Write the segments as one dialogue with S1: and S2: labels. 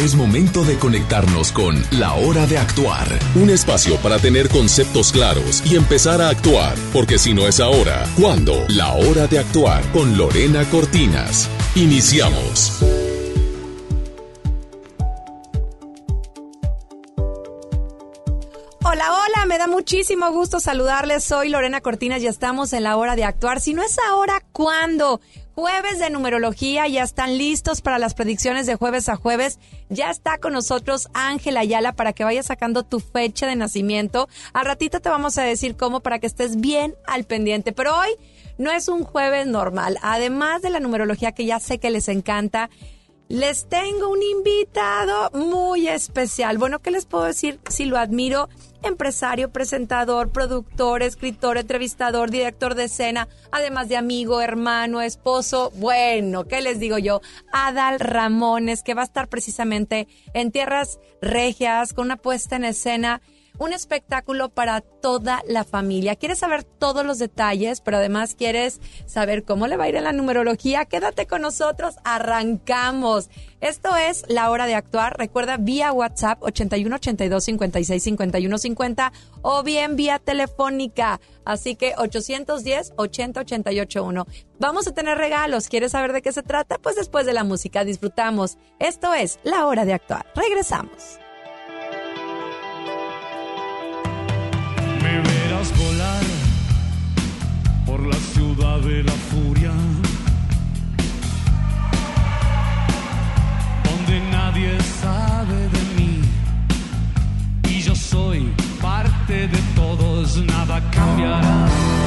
S1: Es momento de conectarnos con La Hora de Actuar, un espacio para tener conceptos claros y empezar a actuar, porque si no es ahora, ¿cuándo? La Hora de Actuar con Lorena Cortinas. Iniciamos.
S2: Hola, hola, me da muchísimo gusto saludarles. Soy Lorena Cortinas y estamos en la hora de actuar. Si no es ahora, ¿cuándo? Jueves de numerología, ya están listos para las predicciones de jueves a jueves. Ya está con nosotros Ángela Ayala para que vayas sacando tu fecha de nacimiento. Al ratito te vamos a decir cómo para que estés bien al pendiente. Pero hoy no es un jueves normal. Además de la numerología que ya sé que les encanta, les tengo un invitado muy especial. Bueno, ¿qué les puedo decir si lo admiro? Empresario, presentador, productor, escritor, entrevistador, director de escena, además de amigo, hermano, esposo. Bueno, ¿qué les digo yo? Adal Ramones, que va a estar precisamente en Tierras Regias con una puesta en escena un espectáculo para toda la familia. ¿Quieres saber todos los detalles, pero además quieres saber cómo le va a ir en la numerología? Quédate con nosotros, arrancamos. Esto es La Hora de Actuar. Recuerda vía WhatsApp 81 82 56 51 50 o bien vía telefónica. Así que 810 80 88 1. Vamos a tener regalos. ¿Quieres saber de qué se trata? Pues después de la música disfrutamos. Esto es La Hora de Actuar. Regresamos.
S3: La ciudad de la furia, donde nadie sabe de mí. Y yo soy parte de todos, nada cambiará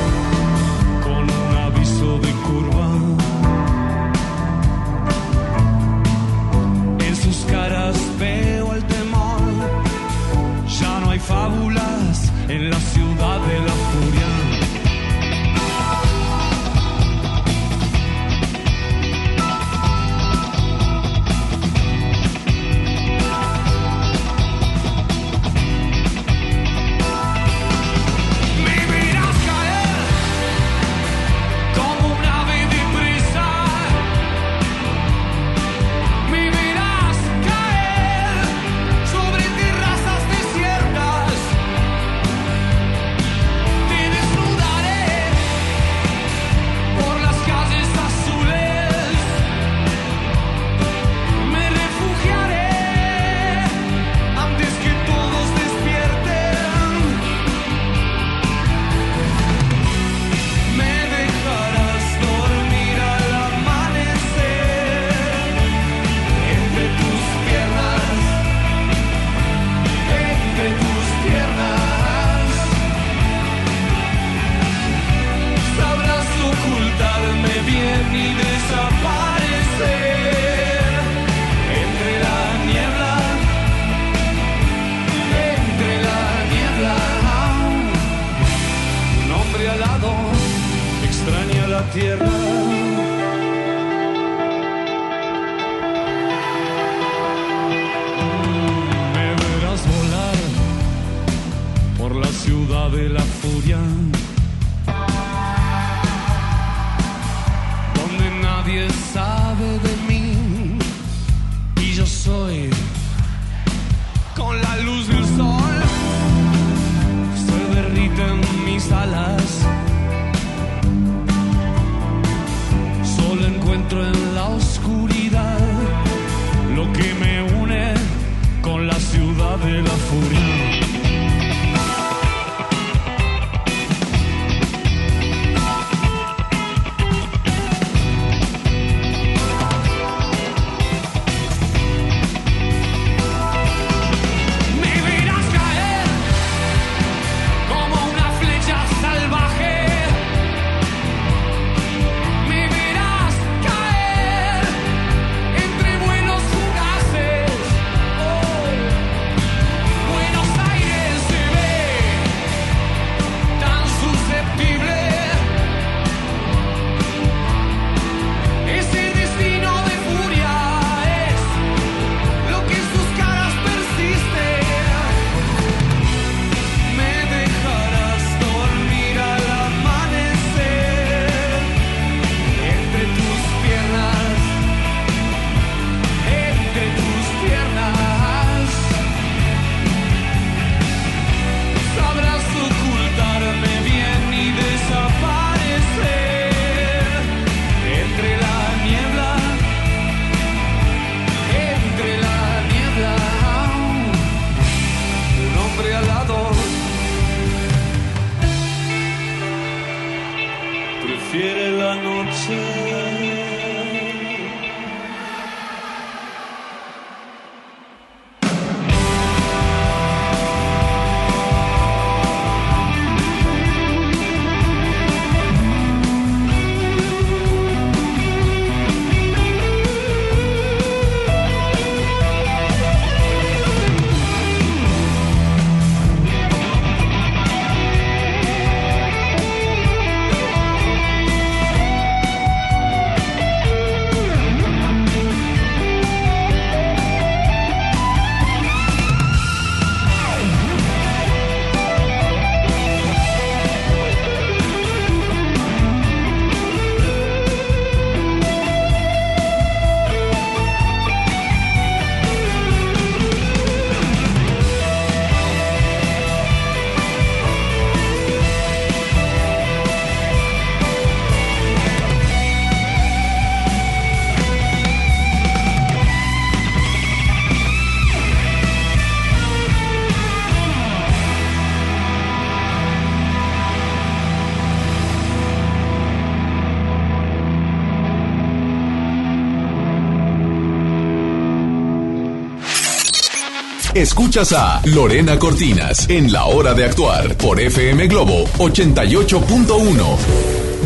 S1: Escuchas a Lorena Cortinas en La Hora de Actuar por FM Globo 88.1.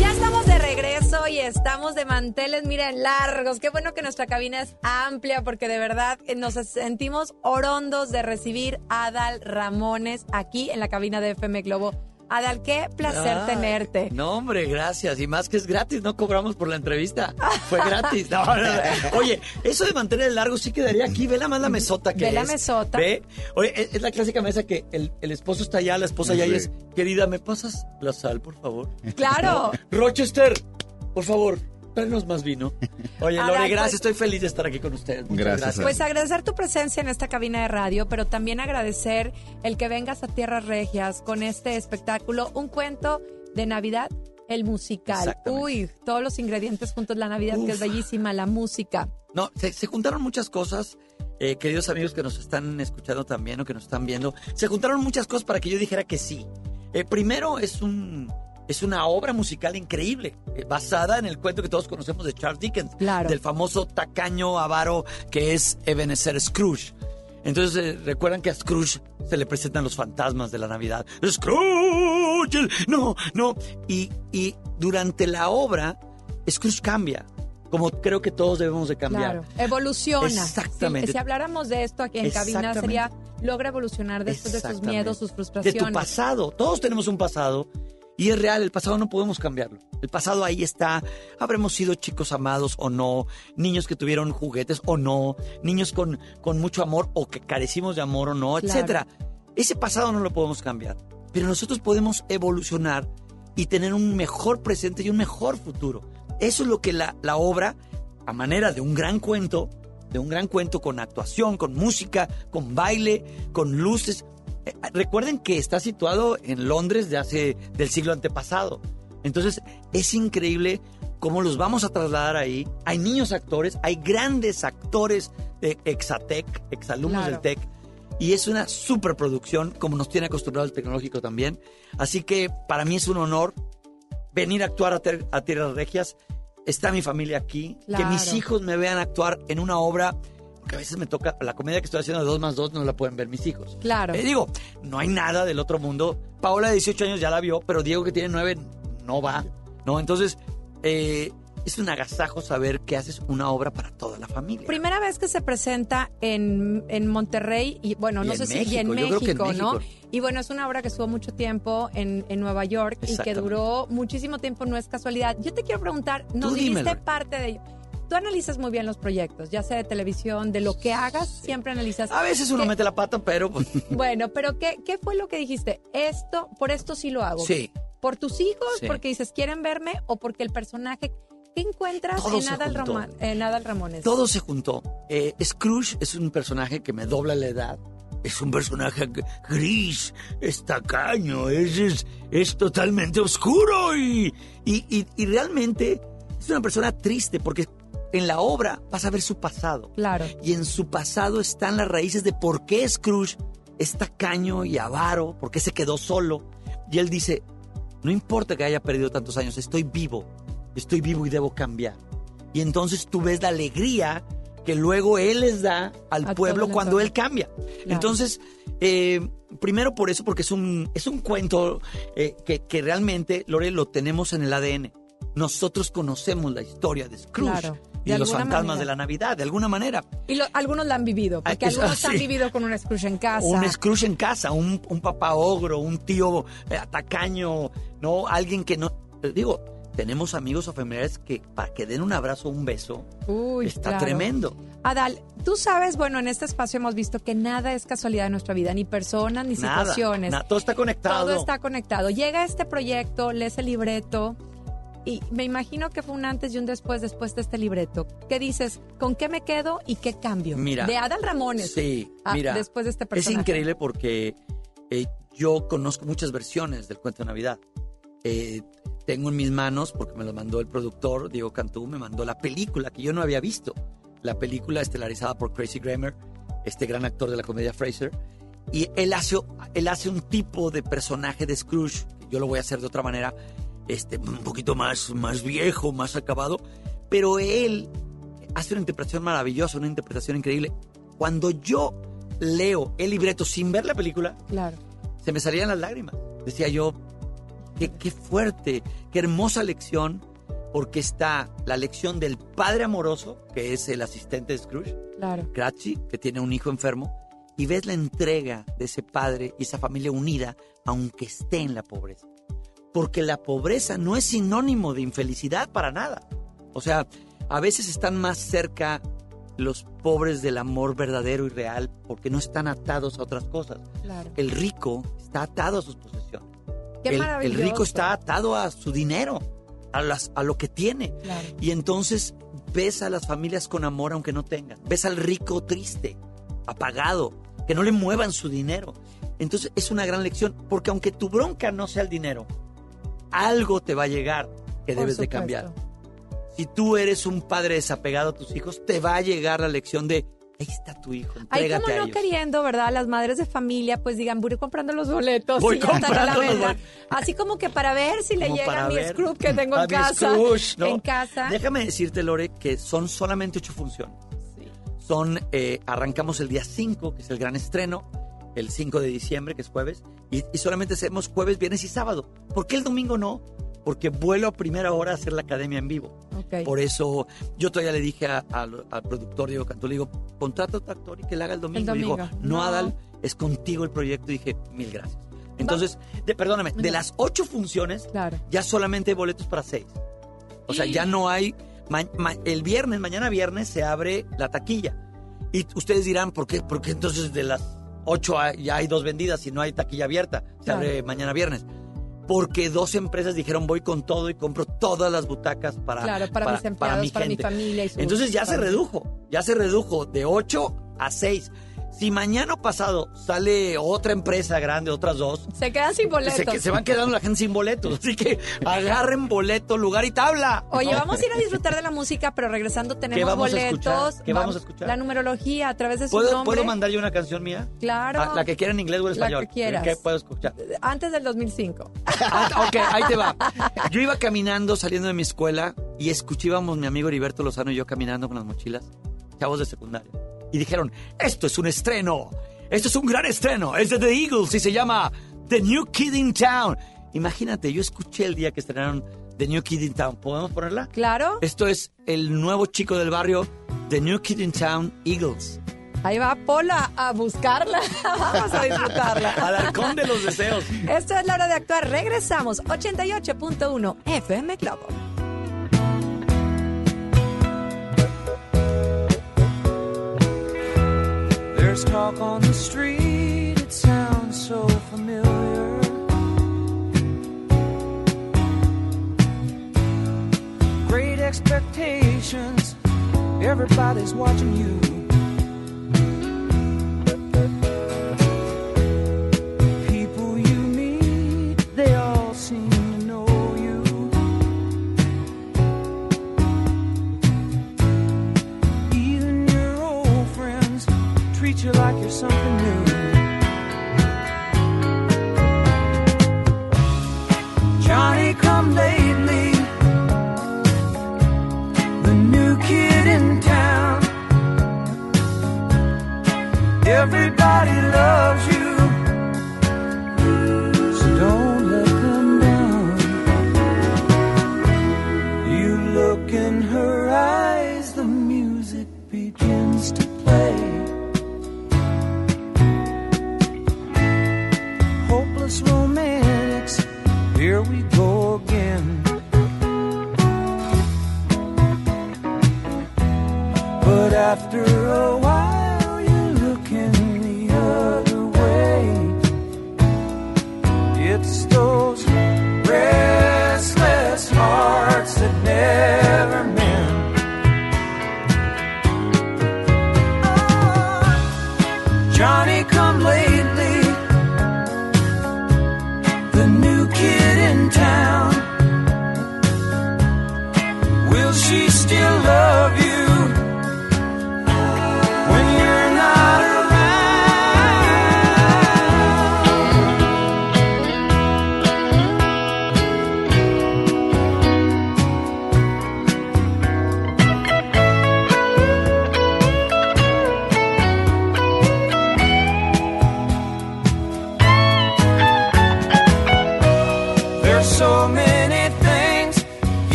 S2: Ya estamos de regreso y estamos de manteles, miren, largos. Qué bueno que nuestra cabina es amplia porque de verdad eh, nos sentimos orondos de recibir a Adal Ramones aquí en la cabina de FM Globo Adal, qué placer tenerte.
S4: No, hombre, gracias. Y más que es gratis, no cobramos por la entrevista. Fue gratis. Oye, eso de mantener el largo sí quedaría aquí. Ve la más la mesota que
S2: Ve
S4: es.
S2: la mesota.
S4: Ve. Oye, es, la clásica mesa que el, esposo está allá, la esposa allá y es, querida, ¿me pasas la sal, por favor?
S2: Claro.
S4: Rochester, por favor, Tráenos más vino. Oye, Lore, gracias. Pues- Estoy feliz de estar aquí con ustedes. gracias.
S2: Pues agradecer tu presencia en esta cabina de radio, pero también agradecer el que vengas a Tierras Regias con este espectáculo, un cuento de Navidad, el musical. Uy, todos los ingredientes juntos, la Navidad que es bellísima, la música.
S4: No, se, juntaron muchas cosas. Eh, queridos amigos que nos están escuchando también o que nos están viendo, se juntaron muchas cosas para que yo dijera que sí. Eh, primero es un es una obra musical increíble, eh, basada en el cuento que todos conocemos de Charles Dickens, del famoso tacaño avaro que es Ebenezer Scrooge. Entonces, eh, recuerdan que a Scrooge se le presentan los fantasmas de la Navidad. Scrooge, no, no. Y, y durante la obra, Scrooge cambia como creo que todos debemos de cambiar.
S2: Claro, evoluciona.
S4: Exactamente.
S2: Si, habláramos de esto aquí en cabina sería logra evolucionar después de sus miedos, sus frustraciones.
S4: De tu pasado. Todos tenemos un pasado y es real, el pasado no podemos cambiarlo. El pasado ahí está. Habremos sido chicos amados o no, niños que tuvieron juguetes o no, niños con, con mucho amor o que carecimos de amor o no, etcétera. Ese pasado no lo podemos cambiar. Pero nosotros podemos evolucionar y tener un mejor presente y un mejor futuro. Eso es lo que la, la obra, a manera de un gran cuento, de un gran cuento con actuación, con música, con baile, con luces, eh, recuerden que está situado en Londres de hace del siglo antepasado. Entonces, es increíble cómo los vamos a trasladar ahí. Hay niños actores, hay grandes actores de Exatec, exalumnos del TEC. Y es una superproducción, como nos tiene acostumbrado el tecnológico también. Así que para mí es un honor venir a actuar a, Tierras Regias. Está mi familia aquí. Que mis hijos me vean actuar en una obra porque a veces me toca, la comedia que estoy haciendo de 2 más 2 no la pueden ver mis hijos.
S2: Claro.
S4: Eh, digo, no hay nada del otro mundo. Paola de 18 años ya la vio, pero Diego que tiene 9 no va. ¿No? Entonces, eh, es un agasajo saber que haces una obra para toda la familia.
S2: Primera vez que se presenta en, en Monterrey y bueno, no sé si en México, ¿no? Y bueno, es una obra que estuvo mucho tiempo en, en Nueva York y que duró muchísimo tiempo, no es casualidad. Yo te quiero preguntar, ¿nos dijiste parte de ello? Tú analizas muy bien los proyectos, ya sea de televisión, de lo que hagas, siempre analizas.
S4: A veces uno mete la pata, pero... Pues,
S2: bueno, pero ¿qué, ¿qué fue lo que dijiste? Esto, por esto sí lo hago.
S4: Sí.
S2: ¿Por tus hijos? Porque dices, ¿quieren verme? ¿O porque el personaje... ¿Qué encuentras en Adal, Ramones?
S4: Todo se juntó. Eh, Scrooge es un personaje que me dobla la edad. Es un personaje gris, es tacaño, es, es, totalmente oscuro y, y, y realmente es una persona triste porque en la obra vas a ver su pasado.
S2: Claro.
S4: Y en su pasado están las raíces de por qué Scrooge es tacaño y avaro, por qué se quedó solo. Y él dice, no importa que haya perdido tantos años, estoy vivo, estoy vivo y debo cambiar. Y entonces tú ves la alegría que luego él les da al pueblo cuando él cambia. Entonces, eh, primero por eso, porque es un, es un cuento eh, que, que, realmente, Lore, lo tenemos en el ADN. Nosotros conocemos la historia de Scrooge y los fantasmas de la Navidad, de alguna manera.
S2: Y algunos la han vivido, porque algunos han vivido con un Scrooge en casa.
S4: Un Scrooge en casa, un, papá ogro, un tío eh, atacaño, ¿no? Alguien que no... Eh, digo, tenemos amigos o familiares que para que den un abrazo o un beso, está tremendo.
S2: Adal, tú sabes, bueno, en este espacio hemos visto que nada es casualidad en nuestra vida, ni personas, ni situaciones.
S4: todo está conectado.
S2: Todo está conectado. Llega este proyecto, lees el libreto, y me imagino que fue un antes y un después después de este libreto. ¿Qué dices? ¿Con qué me quedo y qué cambio?
S4: Mira.
S2: De Adal Ramones.
S4: Sí, mira.
S2: Después de este personaje.
S4: Es increíble porque eh, yo conozco muchas versiones del cuento de Navidad. Eh, tengo en mis manos, porque me lo mandó el productor, Diego Cantú, me mandó la película que yo no había visto. La película estelarizada por Crazy Grammer, este gran actor de la comedia Fraser. Y él hace, él hace un tipo de personaje de Scrooge, yo lo voy a hacer de otra manera, este, un poquito más, más viejo, más acabado, pero él hace una interpretación maravillosa, una interpretación increíble. Cuando yo leo el libreto sin ver la película,
S2: Claro.
S4: se me salían las lágrimas. Decía yo, qué, qué fuerte, qué hermosa lección, porque está la lección del padre amoroso, que es el asistente de Scrooge,
S2: Claro.
S4: Que tiene un hijo enfermo, y ves la entrega de ese padre y esa familia unida, aunque esté en la pobreza. Porque la pobreza no es sinónimo de infelicidad para nada. O sea, a veces están más cerca los pobres del amor verdadero y real porque no están atados a otras cosas.
S2: Claro.
S4: El rico está atado a sus posesiones.
S2: Qué
S4: el, el rico está atado a su dinero, a, las, a lo que tiene.
S2: Claro.
S4: Y entonces ves a las familias con amor aunque no tengan. Ves al rico triste, apagado, que no le muevan su dinero. Entonces es una gran lección, porque aunque tu bronca no sea el dinero, algo te va a llegar que
S2: Por
S4: debes de
S2: supuesto.
S4: cambiar. Si tú eres un padre desapegado a tus hijos, te va a llegar la lección de, ahí está tu hijo,
S2: Ahí como
S4: a
S2: no
S4: ellos.
S2: queriendo, ¿verdad? Las madres de familia pues digan, voy comprando los boletos.
S4: Voy
S2: y a la
S4: comprando los boletos.
S2: Así como que para ver si le llega a mi Scrooge que tengo en casa.
S4: Scrooge, ¿no?
S2: En casa.
S4: Déjame decirte, Lore, que son solamente ocho funciones.
S2: Sí.
S4: Son, eh, arrancamos el día 5, que es el gran estreno, el 5 de diciembre, que es jueves, y, y solamente hacemos jueves, viernes y sábado. ¿Por qué el domingo no? Porque vuelo a primera hora a hacer la academia en vivo.
S2: Ok.
S4: Por eso yo todavía le dije a- al- al productor Diego Cantú, le digo, contrata a actor y que le haga el domingo.
S2: El
S4: Y
S2: domingo.
S4: no,
S2: No.
S4: Adal, es contigo el proyecto. Y dije, mil gracias. Entonces, de, perdóname, de las ocho funciones,
S2: Claro.
S4: ya solamente hay boletos para seis. O sea, ya no hay. ma- ma- el viernes, mañana viernes, se abre la taquilla. Y ustedes dirán, ¿por qué? Porque entonces de las ocho hay- ya hay dos vendidas y no hay taquilla abierta. Se
S2: Claro.
S4: abre mañana viernes. Porque dos empresas dijeron, voy con todo y compro todas las butacas para,
S2: Claro, para, mis empleados, para mi,
S4: gente.
S2: familia y
S4: Entonces ya se redujo, ya se redujo de 8 a 6. Si mañana pasado sale otra empresa grande, otras dos,
S2: Se quedan sin boletos.
S4: se, se van quedando la gente sin boletos. Así que agarren boleto, lugar y tabla.
S2: Oye, vamos a ir a disfrutar de la música, pero regresando tenemos
S4: vamos a
S2: boletos.
S4: escuchar? ¿Qué vamos a escuchar?
S2: La numerología a través de su
S4: ¿Puedo,
S2: nombre.
S4: ¿Puedo mandar yo una canción mía?
S2: Claro.
S4: Ah, la que quiera en inglés o en
S2: La
S4: español.
S2: que quieras.
S4: ¿Qué puedo escuchar?
S2: Antes del 2005.
S4: Ah, ok, ahí te va. Yo iba caminando, saliendo de mi escuela, y escuchábamos mi amigo Heriberto Lozano y yo caminando con las mochilas, chavos de secundaria. Y dijeron, esto es un estreno, esto es un gran estreno, es de The Eagles y se llama The New Kid in Town. Imagínate, yo escuché el día que estrenaron The New Kid in Town. ¿Podemos ponerla?
S2: Claro.
S4: Esto es el nuevo chico del barrio, The New Kid in Town, Eagles.
S2: Ahí va Pola a buscarla. Vamos a disfrutarla.
S4: Al halcón de los deseos.
S2: Esto es la hora de actuar. Regresamos. 88.1 FM Globo.
S5: There's talk on the street, it sounds so familiar. Great expectations, everybody's watching you. People you meet, they all you like you're something new.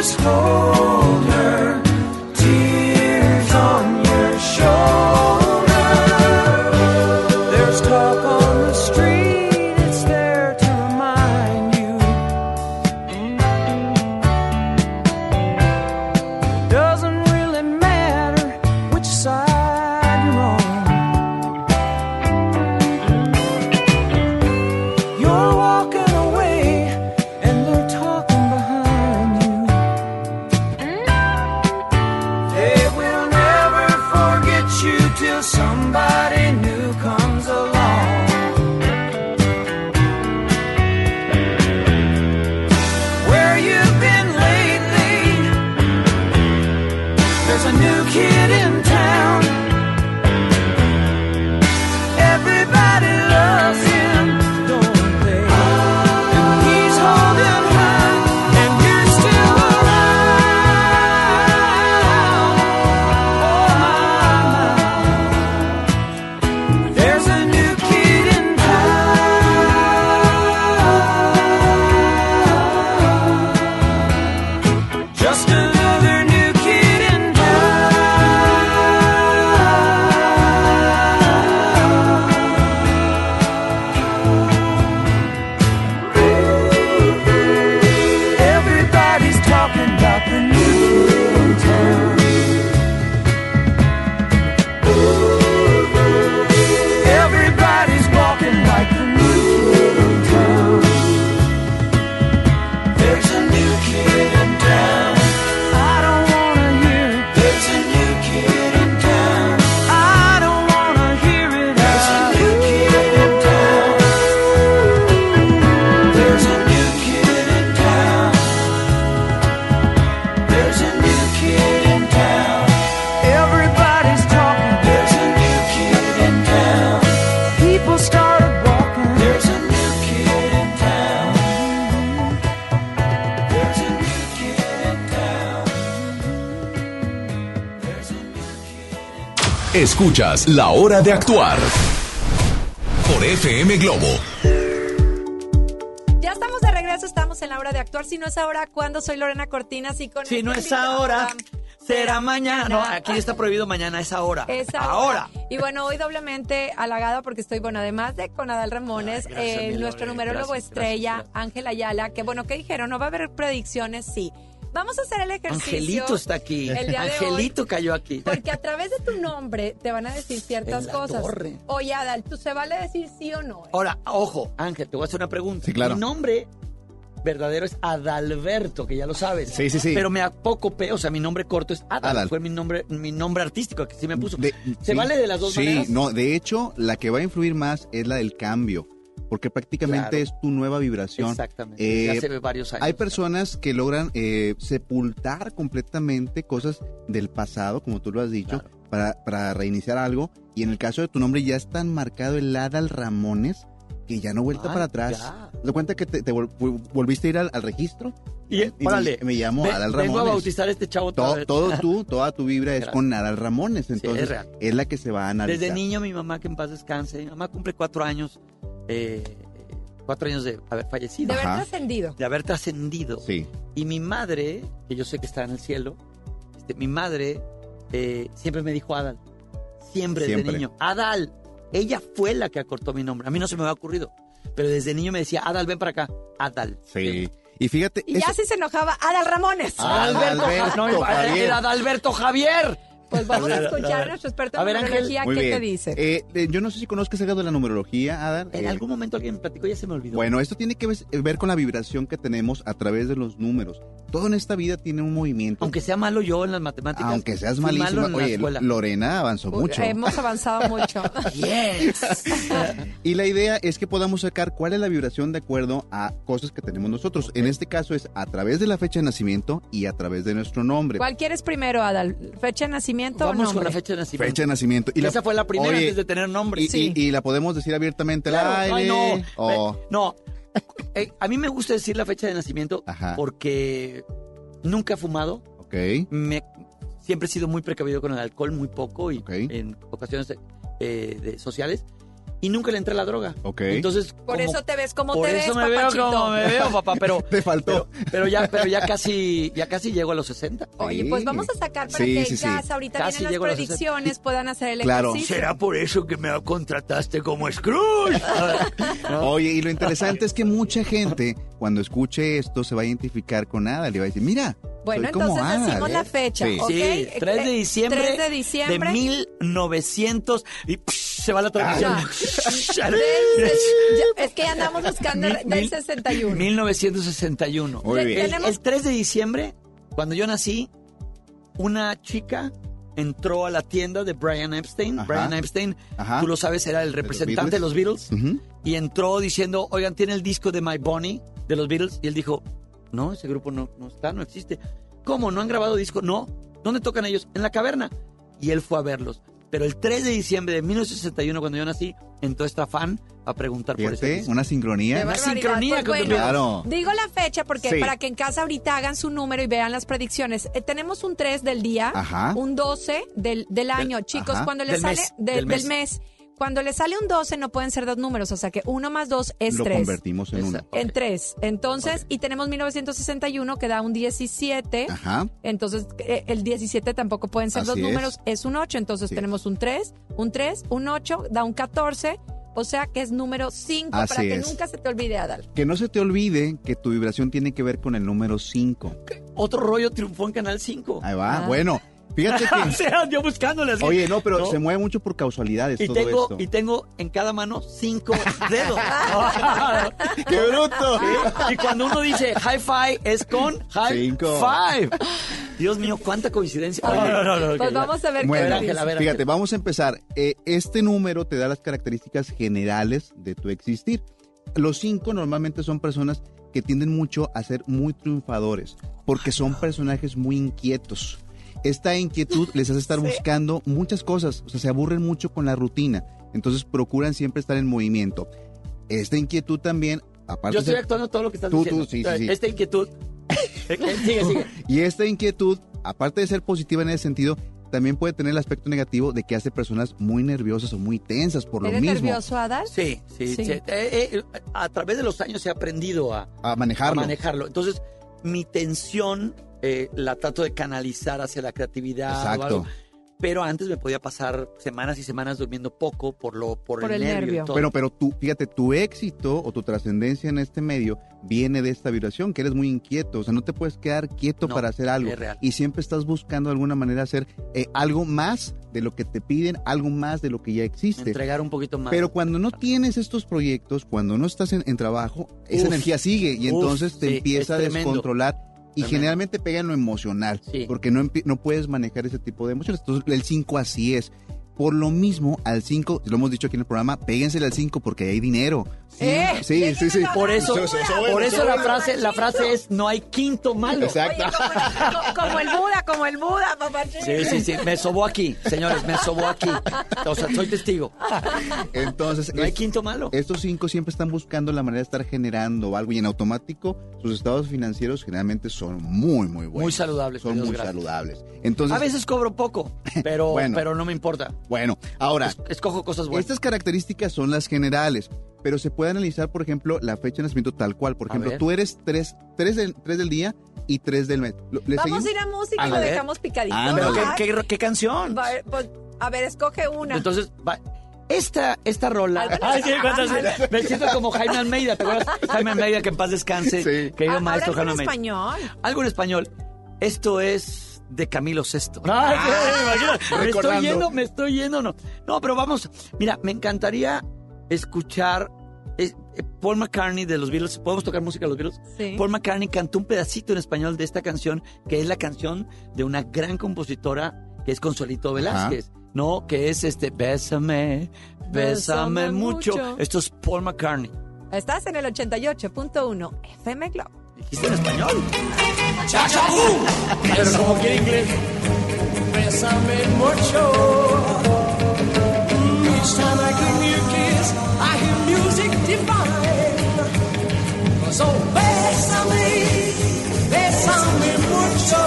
S5: Just hold
S1: Escuchas La Hora de Actuar por FM Globo.
S2: Ya estamos de regreso, estamos en la hora de actuar. Si no es ahora, ¿cuándo? Soy Lorena Cortinas y con
S4: Si no es ahora, será mañana. No, aquí está prohibido mañana, es ahora.
S2: Es
S4: ahora.
S2: Y bueno, hoy doblemente halagada porque estoy, bueno, además de con Adal Ramones,
S4: Ay, gracias,
S2: eh, nuestro numerólogo
S4: gracias,
S2: estrella,
S4: gracias,
S2: Ángel Ayala, que bueno, ¿qué dijeron? ¿No va a haber predicciones? Sí. Vamos a hacer el ejercicio.
S4: Angelito está aquí.
S2: el día de
S4: Angelito
S2: hoy,
S4: cayó aquí.
S2: Porque a través de tu nombre te van a decir ciertas
S4: En la
S2: cosas.
S4: torre.
S2: Oye, Adal, ¿tú se vale decir sí o no?
S4: Ahora, ojo, Ángel, te voy a hacer una pregunta.
S6: Sí, claro.
S4: Mi nombre verdadero es Adalberto, que ya lo sabes.
S6: Sí, sí, sí.
S4: Pero me apocopé, o sea, mi nombre corto es Adal.
S6: Adal.
S4: Fue mi nombre, mi nombre artístico que sí me puso.
S6: De-
S4: ¿Se
S6: sí.
S4: vale de las dos
S6: sí,
S4: maneras?
S6: no, de hecho, la que va a influir más es la del cambio, porque prácticamente
S4: Claro.
S6: es tu nueva vibración.
S4: Exactamente.
S6: Eh,
S4: ya hace varios años.
S6: Hay personas que logran eh, sepultar completamente cosas del pasado, como tú lo has dicho,
S4: Claro.
S6: para, para reiniciar algo. Y en el caso de tu nombre ya es tan marcado el Adal Ramones que ya no vuelta
S4: Ay,
S6: para atrás.
S4: ya.
S6: ¿Te das cuenta que te, te vol- vol- volviste a ir al, al registro?
S4: Y,
S6: me-
S4: órale,
S6: me, llamo
S4: ve-
S6: Adal
S4: vengo a
S6: Ramones.
S4: bautizar a este chavo otra
S6: todo,
S4: vez.
S6: todo tú, toda tu vibra es con Nadal Ramones,
S4: es
S6: entonces
S4: real.
S6: es la que se va a analizar.
S4: Desde niño mi mamá, que en paz descanse, mi mamá cumple cuatro años, eh, cuatro años de haber fallecido,
S2: De haber
S6: Ajá.
S2: trascendido.
S4: de haber trascendido.
S6: Sí,
S4: Y mi madre, que yo sé que está en el cielo, este, mi madre eh, siempre me dijo Adal. Siempre, desde
S6: Siempre.
S4: niño. Adal. Ella fue la que acortó mi nombre. A mí no se me había ocurrido. Pero desde niño me decía, Adal, ven para acá. Adal.
S6: sí. Y fíjate,
S2: Y
S6: eso-
S2: ya sí se enojaba Adal Ramones.
S4: Adalberto,
S6: Adalberto
S4: no,
S6: Javier.
S4: era Adalberto Javier.
S2: Pues vamos a escuchar
S4: a
S2: nuestro experto
S4: A
S2: en numerología. ¿Qué
S6: bien.
S2: te dice?
S6: Eh, eh, yo no sé si conozcas algo de la numerología, Adar.
S4: En
S6: Eh,
S4: algún momento alguien me platicó, ya se me olvidó.
S6: Bueno, esto tiene que ver con la vibración que tenemos a través de los números. Todo en esta vida tiene un movimiento.
S4: Aunque sea malo yo en las matemáticas.
S6: Aunque seas malísima. Oye. Lorena avanzó
S2: Uy,
S6: mucho.
S2: Hemos avanzado mucho.
S4: Yes.
S6: Y la idea es que podamos sacar cuál es la vibración de acuerdo a cosas que tenemos nosotros. En este caso es a través de la fecha de nacimiento y a través de nuestro nombre.
S2: ¿Cuál quieres primero, Adal? ¿Fecha de nacimiento
S4: Vamos
S2: o
S4: con la
S2: nombre?
S4: fecha de nacimiento.
S6: Fecha de nacimiento. Y la-
S4: Esa fue la primera
S6: Oye,
S4: antes de tener nombre.
S6: y,
S2: Sí.
S6: y- y la podemos decir abiertamente al
S4: Claro,
S6: aire.
S4: ay, no.
S6: o-
S4: no. Eh, a mí me gusta decir la fecha de nacimiento
S6: Ajá.
S4: porque nunca he fumado.
S6: Ok.
S4: Me, siempre he sido muy precavido con el alcohol, muy poco y en ocasiones eh, de sociales. Y nunca le entré a la droga.
S6: Ok.
S4: Entonces,
S2: Por
S4: como-
S2: eso te ves como
S4: por
S2: te
S4: eso
S2: ves,
S4: me veo como me veo, papá, pero
S6: Te faltó.
S4: Pero, pero ya, pero ya casi, ya casi llego a los 60.
S2: Oye, pues vamos a sacar para
S6: Sí,
S2: que
S6: sí,
S2: casa ahorita
S4: Casi
S2: vienen las predicciones, puedan hacer el
S6: Claro.
S2: ejercicio.
S4: ¿Será por eso que me contrataste como Scrooge?
S6: Oye, y lo interesante es que mucha gente, cuando escuche esto, se va a identificar con Ada. Le va a decir, mira,
S2: Bueno,
S6: soy como
S2: entonces
S6: Ada,
S2: decimos
S6: ¿eh?
S2: la fecha,
S6: Sí.
S2: ¿ok?
S4: Sí, 3 de
S2: Eh,
S4: diciembre.
S2: 3 de diciembre.
S4: 1900. Y psh, se va la transmisión.
S2: Ya- es que ya andamos buscando
S4: Mil-
S2: del
S4: mil-
S2: 61.
S4: 1961.
S6: Muy bien.
S4: El, el 3 de diciembre, cuando yo nací, una chica entró a la tienda de Brian Epstein.
S6: Ajá.
S4: Brian Epstein,
S6: Ajá.
S4: tú lo sabes, era el representante de los Beatles. Y entró diciendo, oigan, ¿tiene el disco de My Bonnie de los Beatles? Y él dijo, no, ese grupo no, no está, no existe. ¿Cómo? ¿No han grabado disco? No. ¿Dónde tocan ellos? En la caverna. Y él fue a verlos. Pero el 3 de diciembre de 1961, cuando yo nací, entró esta fan a preguntar por disco.
S6: una
S2: Qué
S6: sincronía.
S4: Una sincronía
S2: Pues
S4: con tu
S2: bueno.
S6: Claro.
S2: Digo la fecha porque
S6: Sí.
S2: para que en casa ahorita hagan su número y vean las predicciones. Eh, tenemos un 3 del día,
S6: Aja.
S2: un 12 del, del año. Chicos,
S6: ajá.
S2: cuando les
S4: Del
S2: sale
S4: mes,
S2: de-
S4: del
S2: del,
S4: mes.
S2: mes. Cuando les sale un 12 no pueden ser dos números, o sea que uno más dos es
S6: Lo
S2: 3.
S6: convertimos en uno.
S4: Exacto.
S2: En 3. Entonces, y tenemos 1961 que da un 17.
S6: Ajá.
S2: Entonces, eh, el 17 tampoco pueden ser
S6: Así
S2: dos
S6: es.
S2: números, es un 8. Entonces,
S6: Así
S2: tenemos un 3, un 3, un 8, da un 14. O sea que es número 5
S6: Así
S2: para que
S6: es.
S2: nunca se te olvide, Adal.
S6: Que no se te olvide que tu vibración tiene que ver con el número 5.
S4: Otro rollo triunfó en Canal 5.
S6: Ahí va.
S2: Ah.
S6: Bueno, fíjate
S4: o
S6: que.
S4: sea, yo buscándole así.
S6: Oye, no, pero
S4: No.
S6: se mueve mucho por causalidades
S4: y
S6: todo
S4: tengo,
S6: esto.
S4: y tengo en cada mano cinco dedos.
S6: ¡Qué bruto!
S4: y cuando uno dice high five es con high
S6: Cinco.
S4: five. Dios mío, cuánta coincidencia. No, no, no, no,
S2: Pues vamos a ver
S6: Bueno,
S2: qué
S4: Ángela,
S2: dice.
S4: a ver,
S6: Fíjate, vamos a empezar. Eh, este número te da las características generales de tu existir. Los cinco normalmente son personas que tienden mucho a ser muy triunfadores, porque son personajes muy inquietos. Esta inquietud les hace estar buscando muchas cosas, o sea, se aburren mucho con la rutina, entonces procuran siempre estar en movimiento. Esta inquietud también, aparte
S4: Yo estoy actuando todo lo que estás
S6: Tú,
S4: diciendo.
S6: tú, sí, sí, sí.
S4: Esta inquietud. sigue, sigue.
S6: Y esta inquietud, aparte de ser positiva en ese sentido, también puede tener el aspecto negativo de que hace personas muy nerviosas o muy tensas por lo
S2: ¿Eres
S6: mismo.
S2: nervioso, Adal?
S4: Sí, sí,
S2: Sí.
S4: sí. Eh, eh, a través de los años he aprendido a,
S6: A
S4: a
S6: manejarlo.
S4: manejarlo. Entonces, mi tensión eh, la trato de canalizar hacia la creatividad. o
S6: Exacto.
S4: algo. Pero antes me podía pasar semanas y semanas durmiendo poco por lo por,
S2: Por
S4: el,
S2: el
S4: nervio. y
S2: nervio.
S4: todo.
S6: Pero, pero tú, fíjate, tu éxito o tu trascendencia en este medio viene de esta vibración, que eres muy inquieto. O sea, no te puedes quedar quieto
S4: No,
S6: para hacer algo.
S4: es real.
S6: Y siempre estás buscando de alguna manera hacer eh, algo más de lo que te piden, algo más de lo que ya existe.
S4: entregar un poquito más.
S6: Pero cuando no tienes estos proyectos, cuando no estás en, en trabajo, esa
S4: Uf,
S6: energía sigue y
S4: uf,
S6: entonces te
S4: sí,
S6: empieza a descontrolar. Y generalmente pega en lo emocional,
S4: Sí.
S6: porque no, no puedes manejar ese tipo de emociones. Entonces, el 5 así es. Por lo mismo, al 5, lo hemos dicho aquí en el programa, péguensele al 5 porque hay dinero. Sí,
S2: ¡Eh!
S6: sí, sí, sí.
S4: por eso,
S6: Eso- eso- eso bueno,
S4: por
S6: eso
S4: eso la
S6: bueno.
S4: frase, la frase es no hay quinto malo.
S6: Exacto.
S2: Oye, como, el- como el Buda, como el Buda, papá.
S4: Sí, sí, sí. Me sobó aquí, señores, me sobó aquí. O sea, soy testigo.
S6: Entonces,
S4: No hay quinto malo.
S6: estos cinco siempre están buscando la manera de estar generando algo y en automático sus estados financieros generalmente son muy, muy buenos.
S4: Muy saludables,
S6: Son muy
S4: gracias.
S6: saludables. Entonces,
S4: A veces cobro poco, pero,
S6: Bueno.
S4: pero no me importa.
S6: bueno, ahora,
S4: Es- Escojo cosas buenas.
S6: Estas características son las generales, pero se puede analizar, por ejemplo, la fecha de nacimiento tal cual. Por ejemplo, tú eres tres, tres, del, tres del día y tres del mes. ¿Lo- ¿Le
S2: Vamos
S6: seguimos?
S2: a ir a música
S4: A
S2: y lo
S4: ver.
S2: dejamos picadito.
S6: Ah,
S4: Pero. ¿qué,
S2: ¿verdad?
S4: qué, qué canción?
S2: Va, pues, a ver, escoge una.
S4: Entonces, va- esta, esta rola. Ay, sí, cuántas- me siento como Jaime Almeida, ¿te acuerdas? Jaime Almeida, que en paz descanse.
S6: Sí.
S4: Querido
S2: Ah,
S4: maestro Jaime
S2: en
S4: Almeida.
S2: español.
S4: Algo en español. Esto es de Camilo VI. Ay, sí, imagínate. me estoy yendo, me estoy yendo, no. No, pero vamos. Mira, me encantaría escuchar eh, eh, Paul McCartney de los Beatles. ¿Podemos tocar música de los Beatles?
S2: Sí.
S4: Paul McCartney cantó un pedacito en español de esta canción, que es la canción de una gran compositora que es Consuelito Velázquez, ¿no? Que es este Bésame, bésame,
S2: Bésame
S4: mucho.
S2: mucho.
S4: Esto es Paul McCartney.
S2: Estás en el 88.1 FM Globo.
S4: ¿Dijiste en español? Pero como quiere inglés.
S3: Bésame mucho. Mm, I you hear music divine. So bésame, bésame mucho.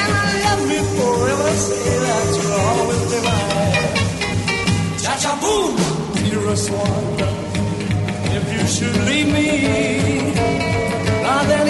S3: And love me forever. Say that you're always divine. Boom. one. If you should leave me, now then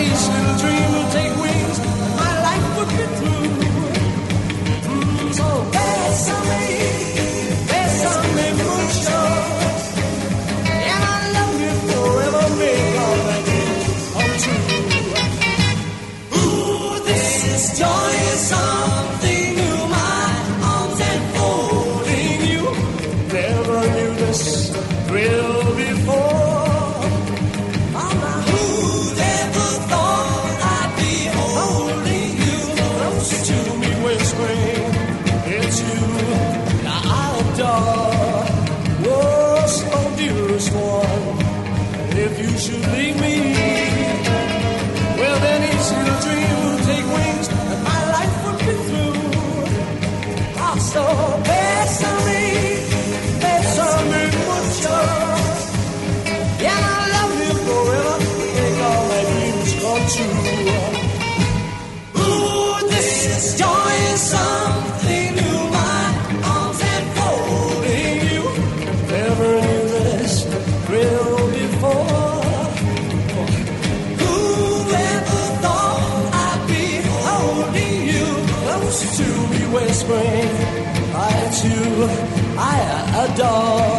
S1: door.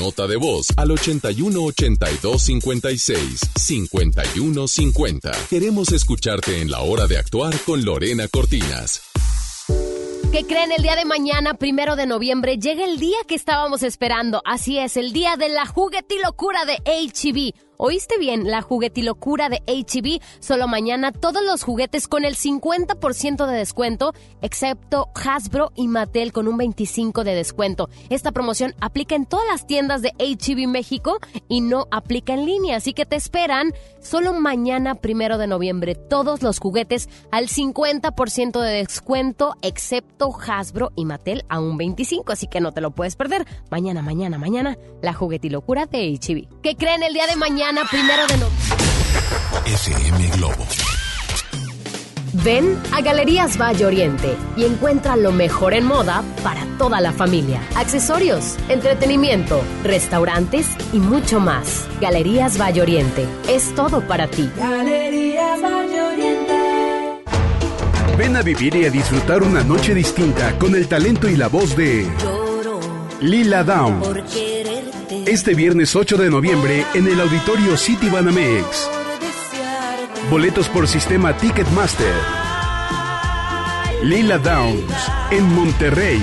S1: Nota de voz al 81 82 56 51 50. Queremos escucharte en la hora de actuar con Lorena Cortinas.
S7: ¿Qué creen? El día de mañana, primero de noviembre, llega el día que estábamos esperando. Así es, el día de la juguetilocura de HB. ¿Oíste bien? La juguetilocura de HB. Solo mañana todos los juguetes con el 50% de descuento, excepto Hasbro y Mattel con un 25% de descuento. Esta promoción aplica en todas las tiendas de HB México y no aplica en línea. Así que te esperan solo mañana, primero de noviembre. Todos los juguetes al 50% de descuento, excepto Hasbro y Mattel a un 25%. Así que no te lo puedes perder. Mañana, mañana, mañana, la juguetilocura de HB. ¿Qué creen el día de mañana? Primero de noviembre.
S1: FM Globo.
S7: Ven a Galerías Valle Oriente y encuentra lo mejor en moda para toda la familia. Accesorios, entretenimiento, restaurantes y mucho más. Galerías Valle Oriente es todo para ti.
S8: Ven a vivir y a disfrutar una noche distinta con el talento y la voz de Lila Down. Este viernes 8 de noviembre en el auditorio City Banamex. Boletos por sistema Ticketmaster. Lila Downs en Monterrey.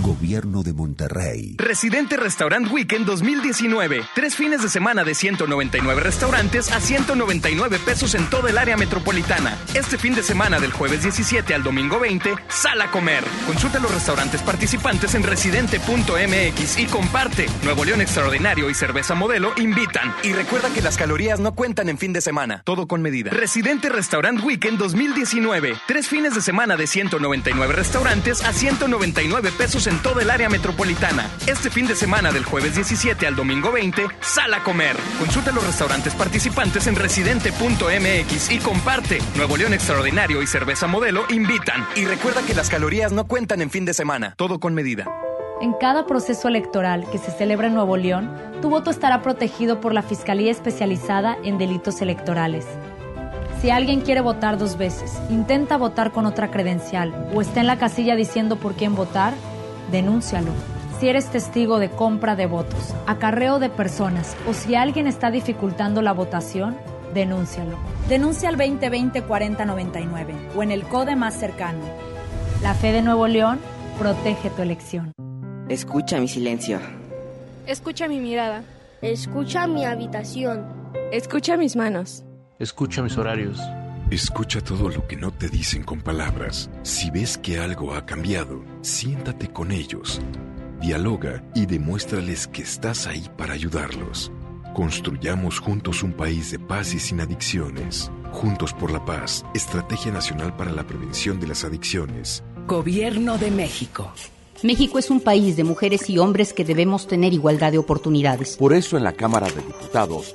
S9: Gobierno de Monterrey.
S10: Residente Restaurant Weekend 2019. Tres fines de semana de 199 restaurantes a 199 pesos en toda el área metropolitana. Este fin de semana del jueves 17 al domingo 20, sal a comer. Consulta los restaurantes participantes en residente.mx y comparte. Nuevo León Extraordinario y Cerveza Modelo invitan. Y recuerda que las calorías no cuentan en fin de semana. Todo con medida. Residente Restaurant Weekend 2019. Tres fines de semana de 199 restaurantes a 199 pesos en toda el área metropolitana. Este fin de semana del jueves 17 al domingo 20, sal a comer. Consulta los restaurantes participantes en residente.mx y comparte. Nuevo León Extraordinario y Cerveza Modelo invitan.
S11: Y recuerda que las calorías no cuentan en fin de semana.
S10: Todo con medida.
S12: En cada proceso electoral que se celebra en Nuevo León, tu voto estará protegido por la Fiscalía Especializada en Delitos Electorales. Si alguien quiere votar dos veces, intenta votar con otra credencial o está en la casilla diciendo por quién votar, denúncialo. Si eres testigo de compra de votos, acarreo de personas o si alguien está dificultando la votación, denúncialo. Denuncia al 2020-4099 o en el CODE más cercano. La fe de Nuevo León protege tu elección.
S13: Escucha mi silencio.
S14: Escucha mi mirada.
S15: Escucha mi habitación.
S14: Escucha mis manos.
S16: Escucha mis horarios.
S17: Escucha todo lo que no te dicen con palabras. Si ves que algo ha cambiado, siéntate con ellos. Dialoga y demuéstrales que estás ahí para ayudarlos. Construyamos juntos un país de paz y sin adicciones. Juntos por la paz, Estrategia Nacional para la Prevención de las Adicciones.
S18: Gobierno de México.
S19: México es un país de mujeres y hombres que debemos tener igualdad de oportunidades.
S20: Por eso en la Cámara de Diputados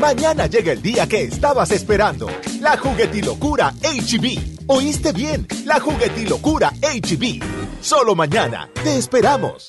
S21: Mañana llega el día que estabas esperando. La juguetilocura HB. ¿Oíste bien? La juguetilocura HB. Solo mañana. Te esperamos.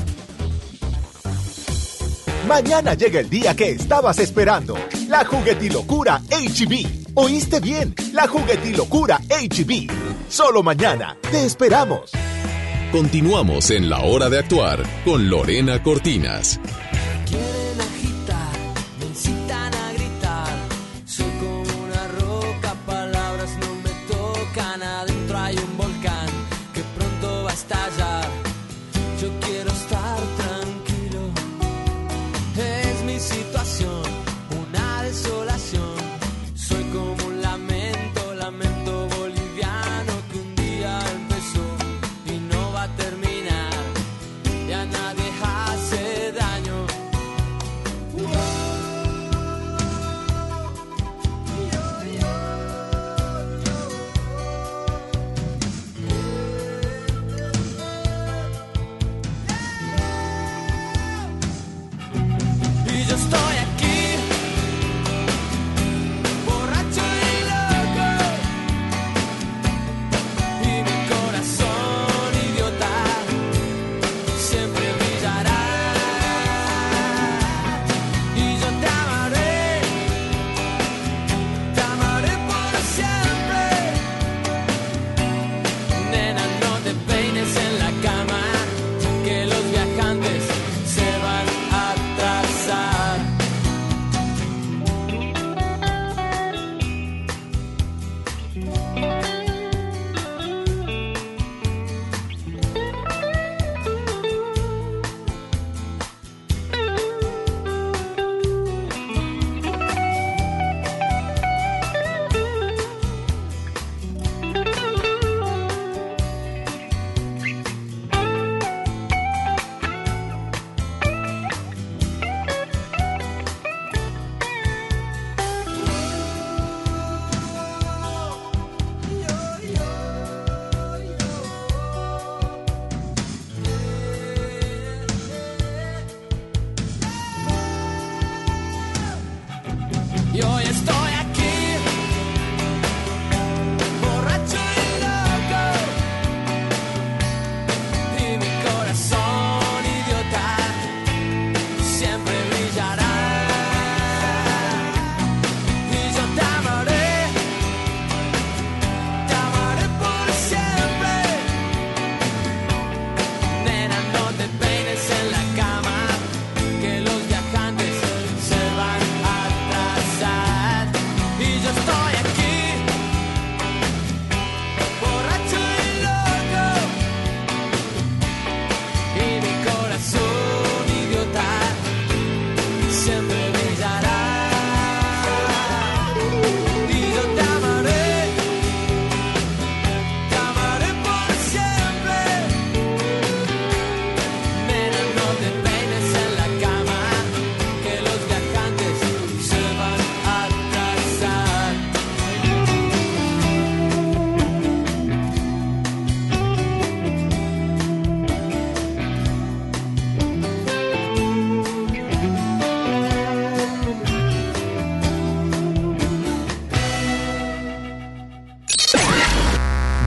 S21: Mañana llega el día que estabas esperando. La juguetilocura HB. ¿Oíste bien? La juguetilocura HB. Solo mañana. Te esperamos.
S1: Continuamos en la hora de actuar con Lorena Cortinas.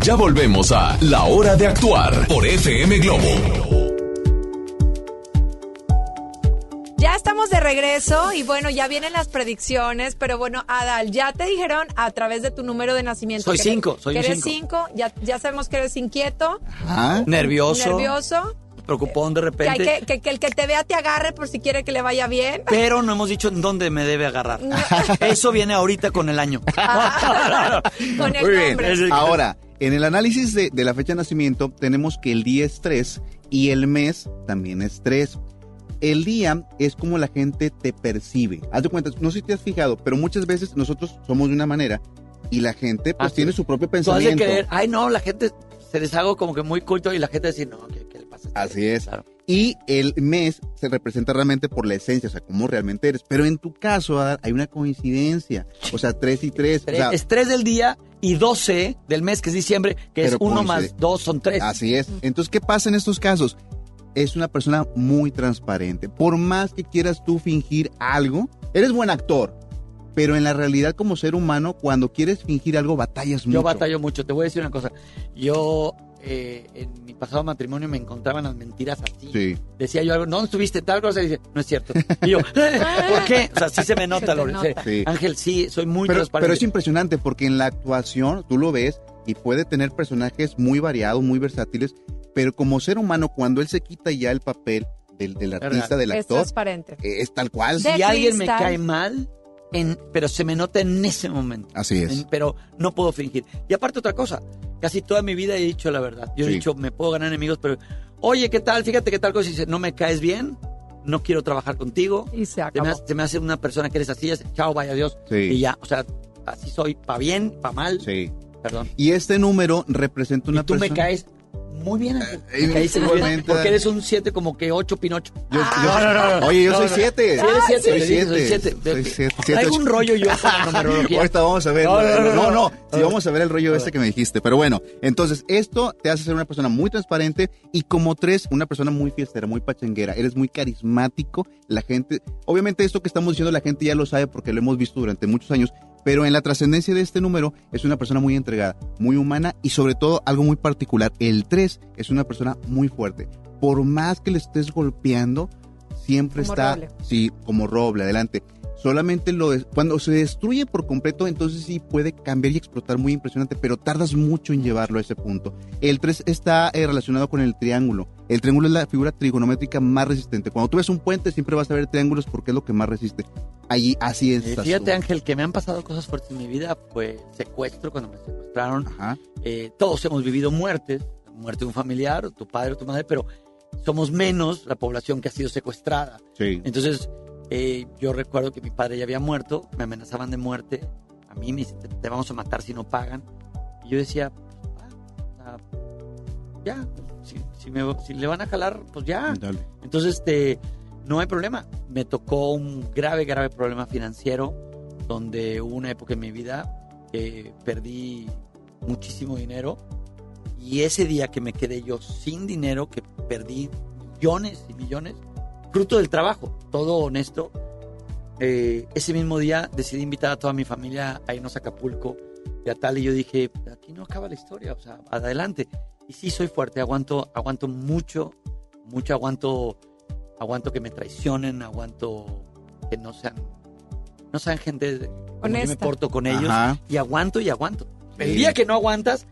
S5: Ya
S1: volvemos a La Hora de Actuar por FM Globo.
S22: Ya estamos de regreso y bueno, ya vienen las predicciones, pero bueno, Adal, ya te dijeron a través de tu número de nacimiento.
S4: Soy
S22: que
S4: cinco,
S22: eres-
S4: soy
S22: que
S4: un
S22: eres
S4: cinco.
S22: cinco, ya, ya sabemos que eres inquieto,
S4: Nervioso.
S22: nervioso,
S4: Preocupón de
S22: que, hay
S4: repente.
S22: que, que- que el que te vea te agarre por si quiere que le vaya bien.
S4: Pero no hemos dicho en dónde me debe agarrar. Eso viene ahorita con el año.
S22: Con el
S6: Muy bien. Ahora, en el análisis de, de la fecha de nacimiento tenemos que el día es 3 y el mes también es 3. El día es como la gente te percibe. Haz de cuenta, no sé si te has fijado, pero muchas veces nosotros somos de una manera y la gente pues
S4: Ah,
S6: tiene su propio
S4: Tú
S6: pensamiento.
S4: creer, ay no, la gente se les hago como que muy culto y la gente dice, no, ¿qué, qué le pasa?
S6: Así es. Y el mes se representa realmente por la esencia, o sea, cómo realmente eres. Pero en tu caso, Adar, hay una coincidencia. O sea, 3 y 3.
S4: Tres- es 3 del día y 12 del mes, que es diciembre, que es
S6: Pero
S4: 1
S6: coincide.
S4: más 2 son 3.
S6: Así es. Entonces, ¿qué pasa en estos casos? Es una persona muy transparente. Por más que quieras tú fingir algo, eres buen actor. Pero en la realidad, como ser humano, cuando quieres fingir algo, batallas mucho.
S4: Yo batallo mucho. Te voy a decir una cosa. Yo, eh, en mi pasado matrimonio, me encontraban las mentiras así.
S6: Sí.
S4: Decía yo algo, no estuviste tal cosa, y dice, no es cierto. Y yo, ¿por qué? O sea, sí se me nota, Lore.
S6: Sí.
S4: Ángel, sí, soy muy
S6: pero,
S4: transparente.
S6: pero es impresionante porque en la actuación tú lo ves y puede tener personajes muy variados, muy versátiles, pero como ser humano, cuando él se quita ya el papel del, del artista, del
S22: Es
S6: actor,
S22: transparente.
S6: eh, es tal cual.
S4: si alguien me cae mal, en, pero se me nota en ese momento.
S6: Así es.
S4: En- pero no puedo fingir. Y aparte otra cosa, casi toda mi vida he dicho la verdad. Yo he
S6: Sí.
S4: dicho, me puedo ganar enemigos, pero, oye, ¿qué tal? Fíjate qué tal cosa. Y dice, no me caes bien, no quiero trabajar contigo.
S22: Y se
S4: Se me,
S22: acabó.
S4: hace, se me hace una persona que eres así, es, chao, vaya Dios.
S6: Sí.
S4: Y ya, o sea, así soy, pa' bien, pa' mal.
S6: Sí.
S4: Perdón.
S6: Y este número representa una
S4: y tú me
S6: persona...
S4: caes muy bien, Ángel.
S6: Eh,
S4: bien,
S6: igualmente.
S4: porque eres un 7 como que 8 Pinocho.
S6: Yo- yo-
S4: no, no, no, no.
S6: Oye, yo
S4: No,
S6: soy
S4: no.
S6: siete.
S4: Sí, eres.
S6: Soy
S4: le dije, soy
S6: siete.
S4: siete.
S6: Soy siete, siete,
S4: Traigo
S6: ocho.
S4: un rollo yo con la numerología.
S6: Ahorita vamos a ver.
S4: No, no, no,
S6: no,
S4: no.
S6: Sí, vamos a ver el rollo este que me dijiste. Pero bueno, entonces esto te hace ser una persona muy transparente y como tres, una persona muy fiestera, muy pachanguera. Eres muy carismático. La gente, obviamente esto que estamos diciendo la gente ya lo sabe porque lo hemos visto durante muchos años. Pero en la trascendencia de este número es una persona muy entregada, muy humana y sobre todo algo muy particular. El 3 es una persona muy fuerte. Por más que le estés golpeando, siempre
S22: Como
S6: está,
S22: roble.
S6: sí, como roble, adelante. Solamente lo des- cuando se destruye por completo, entonces sí puede cambiar y explotar muy impresionante, pero tardas mucho en llevarlo a ese punto. El 3 está eh, relacionado con el triángulo. El triángulo es la figura trigonométrica más resistente. Cuando tú ves un puente, siempre vas a ver triángulos porque es lo que más resiste. Allí, así es.
S4: Eh, Fíjate, Ángel, que me han pasado cosas fuertes en mi vida. Fue secuestro cuando me secuestraron. Eh, todos hemos vivido muertes, muerte de un familiar, o tu padre o tu madre, pero somos menos la población que ha sido secuestrada.
S6: Sí.
S4: Entonces, eh, yo recuerdo que mi padre ya había muerto, me amenazaban de muerte. A mí me dicen, te, te vamos a matar si no pagan. Y yo decía, "Ah, ah, ya, si, si me- si le van a jalar, pues ya.
S6: Dale.
S4: Entonces, este, no hay problema. Me tocó un grave, grave problema financiero, donde hubo una época en mi vida que perdí muchísimo dinero. Y ese día que me quedé yo sin dinero, que perdí millones y millones, fruto del trabajo, todo honesto, eh, ese mismo día decidí invitar a toda mi familia a irnos a Acapulco y a tal, y yo dije, aquí no acaba la historia, o sea, adelante. Y sí soy fuerte, aguanto, aguanto mucho, mucho aguanto, aguanto que me traicionen, aguanto que no sean, no sean gente yo me
S22: Honesta.
S4: porto con ellos,
S6: Ajá.
S4: y aguanto y aguanto. El día que no aguantas,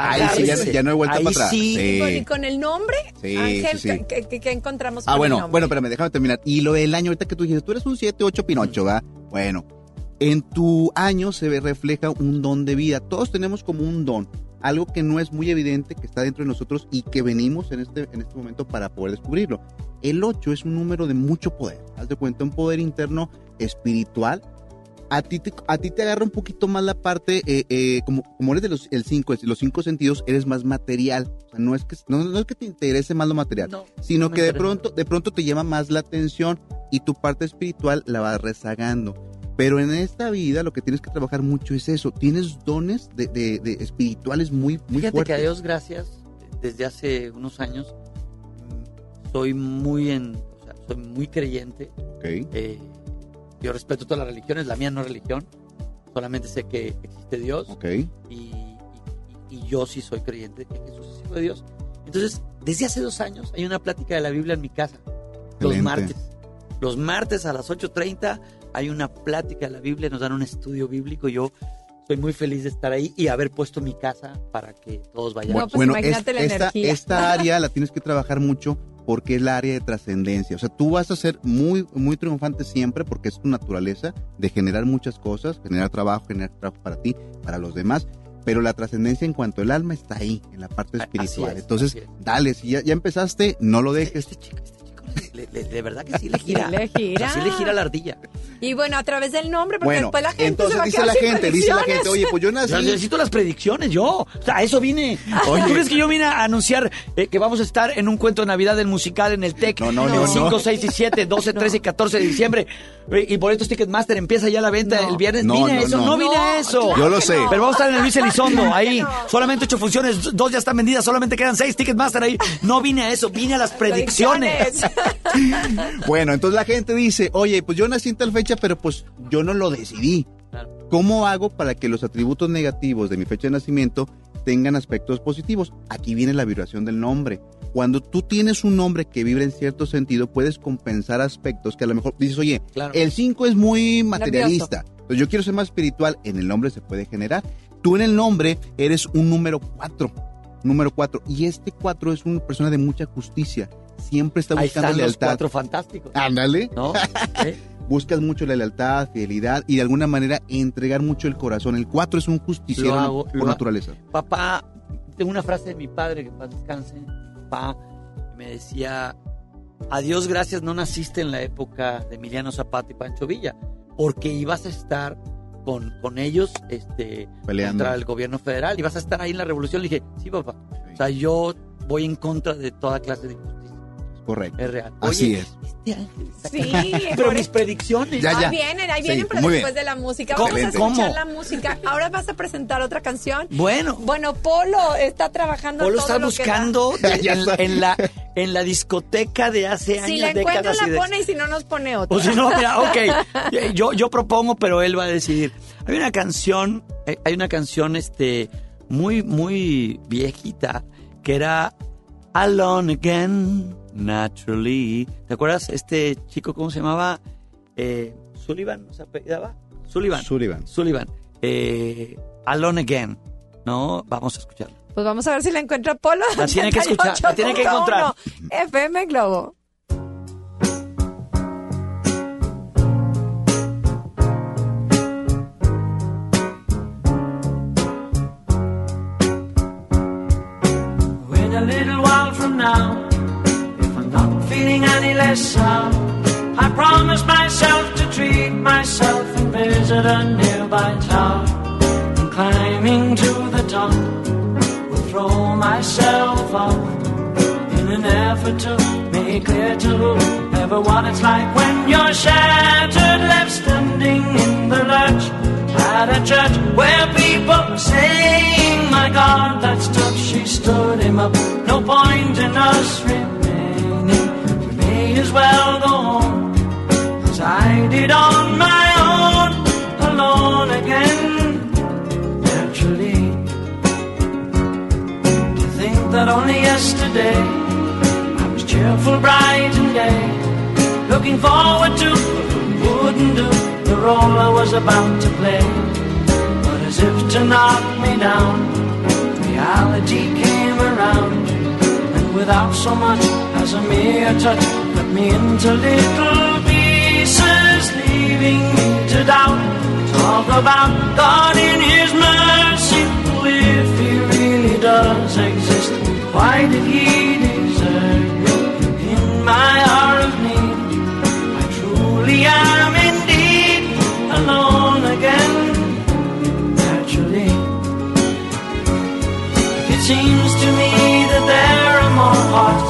S6: Ahí sí, ya, ya no hay vuelta
S4: Ahí
S6: para atrás.
S4: sí.
S22: ¿Y con, y con el nombre,
S6: Sí,
S22: Ángel,
S6: sí, sí.
S22: ¿qué, qué- qué encontramos con
S6: Ah,
S22: el
S6: bueno,
S22: nombre?
S6: bueno, espérame, déjame terminar. Y lo del año, ahorita que tú dijiste, tú eres un 7, 8 Pinocho, ¿va? Bueno, en tu año se ve, refleja un don de vida. Todos tenemos como un don, algo que no es muy evidente, que está dentro de nosotros y que venimos en este, en este momento para poder descubrirlo. El 8 es un número de mucho poder. Haz de cuenta, un poder interno espiritual. A ti, te, a ti te agarra un poquito más la parte, eh, eh, como, como eres de los el cinco, los cinco sentidos, eres más material. O sea, no es que, no, no es que te interese más lo material, sino
S4: no
S6: que de pronto, de pronto te llama más la atención y tu parte espiritual la vas rezagando. Pero en esta vida lo que tienes que trabajar mucho es eso. Tienes dones de, de- de espirituales muy, muy
S4: Fíjate
S6: fuertes.
S4: que a Dios gracias, desde hace unos años mm, soy muy en, o sea, soy muy creyente. Eh, yo respeto todas las religiones, la mía no es religión, solamente sé que existe Dios.
S6: Ok.
S4: Y, y- y yo sí soy creyente de que Jesús es hijo de Dios. Entonces, desde hace dos años hay una plática de la Biblia en mi casa, los
S6: Excelente.
S4: martes. Los martes a las 8.30 hay una plática de la Biblia, nos dan un estudio bíblico. Yo soy muy feliz de estar ahí y haber puesto mi casa para que todos vayamos.
S6: bueno, es- esta, esta área la tienes que trabajar mucho porque es la área de trascendencia. O sea, tú vas a ser muy, muy triunfante siempre porque es tu naturaleza de generar muchas cosas, generar trabajo, generar trabajo para ti, para los demás. Pero la trascendencia en cuanto el alma está ahí, en la parte espiritual.
S4: es,
S6: Entonces,
S4: es.
S6: dale, si ya, ya empezaste, no lo dejes.
S4: Le- le- de verdad que sí le gira.
S22: Sí le gira.
S4: Así le gira la ardilla.
S22: Y bueno, a través del nombre, porque
S6: Bueno,
S22: después la gente
S6: entonces
S22: se va a
S6: dice
S22: quedar
S6: la
S22: sin
S6: gente, dice la gente, oye, pues yo nací.
S4: Yo necesito las predicciones, yo. O sea, a eso vine.
S6: Oye.
S4: ¿Tú crees que yo vine a anunciar eh, que vamos a estar en un cuento de Navidad del musical en el TEC?
S6: No, no, no,
S4: El 5,
S6: no.
S4: 6 y 7, 12, 13 y 14 de diciembre. Eh, Y boletos Ticketmaster empieza ya la venta el viernes.
S6: No,
S4: vine a
S6: no,
S4: eso, no,
S6: no.
S4: vine a eso.
S6: Yo lo sé.
S4: Pero vamos a estar en el Luis Elizondo, ahí. Solamente ocho funciones, dos ya están vendidas, solamente quedan seis Ticketmaster ahí. No vine a eso, vine a las predicciones.
S6: Bueno, entonces la gente dice, oye, pues yo nací en tal fecha, pero pues yo no lo decidí. ¿Cómo hago para que los atributos negativos de mi fecha de nacimiento tengan aspectos positivos? Aquí viene la vibración del nombre. Cuando tú tienes un nombre que vibra en cierto sentido, puedes compensar aspectos que a lo mejor dices, oye,
S4: Claro.
S6: el 5 es muy materialista. Entonces yo quiero ser más espiritual, en el nombre se puede generar. Tú en el nombre eres un número 4. Número 4. Y este 4 es una persona de mucha justicia. Siempre está
S4: Ahí
S6: buscando
S4: están los
S6: lealtad.
S4: cuatro fantásticos.
S6: Ándale.
S4: ¿No? ¿Eh?
S6: Buscas mucho la lealtad, fidelidad y de alguna manera entregar mucho el corazón. El 4 es un justiciero
S4: hago,
S6: por naturaleza.
S4: Papá, tengo una frase de mi padre que paz descanse. Papá me decía, a Dios gracias no naciste en la época de Emiliano Zapata y Pancho Villa, porque ibas a estar con, con ellos este,
S6: Peleando.
S4: contra el gobierno federal, ibas a estar ahí en la revolución. Le dije, sí, papá. O sea, yo voy en contra de toda clase de.
S6: Correcto.
S4: Es real.
S6: Así
S4: Oye,
S6: es.
S22: Sí,
S4: Pero mis predicciones.
S6: Ya, ya.
S22: Ahí vienen, ahí
S6: Sí,
S22: vienen, pero
S6: muy bien.
S22: después de la música.
S4: ¿Cómo?
S22: Vamos a escuchar
S4: ¿Cómo?
S22: la música. Ahora vas a presentar otra canción.
S4: Bueno.
S22: Bueno, Polo está trabajando
S4: Polo
S22: todo
S4: está
S22: lo que da.
S4: buscando de- en, la, en la discoteca de hace años,
S22: Si la encuentra,
S4: y
S22: la
S4: de-
S22: pone y si no, nos pone otra.
S4: O si no, mira, ok. Yo, yo propongo, pero él va a decidir. Hay una canción, eh, hay una canción este, muy, muy viejita que era Alone Again, Naturally. ¿Te acuerdas este chico, cómo se llamaba? Eh, Sullivan, ¿se apellidaba? Sullivan.
S6: Sullivan.
S4: Sullivan. Eh, Alone Again, ¿no? Vamos a escucharla.
S22: Pues vamos a ver si la encuentra Polo.
S4: La tiene que escuchar, la tiene que
S22: 88.1
S4: encontrar.
S22: FM Globo.
S5: Sound, I promise myself to treat myself and visit a nearby tower. And climbing to the top, will throw myself off in an effort to make clear to whoever what it's like when you're shattered, left standing in the lurch at a church where people are saying, My God, that stuff she stood him up. No point in us as well go home as I did on my own, alone again. Naturally, to think that only yesterday I was cheerful, bright and gay, looking forward to what wouldn't do the role I was about to play. But as if to knock me down, reality came around, and without so much as a mere touch, me into little pieces, leaving me to doubt. Talk about God in His mercy, if He really does exist. Why did He desert me in my hour of need? I truly am indeed alone again. Naturally, it seems to me that there are more hearts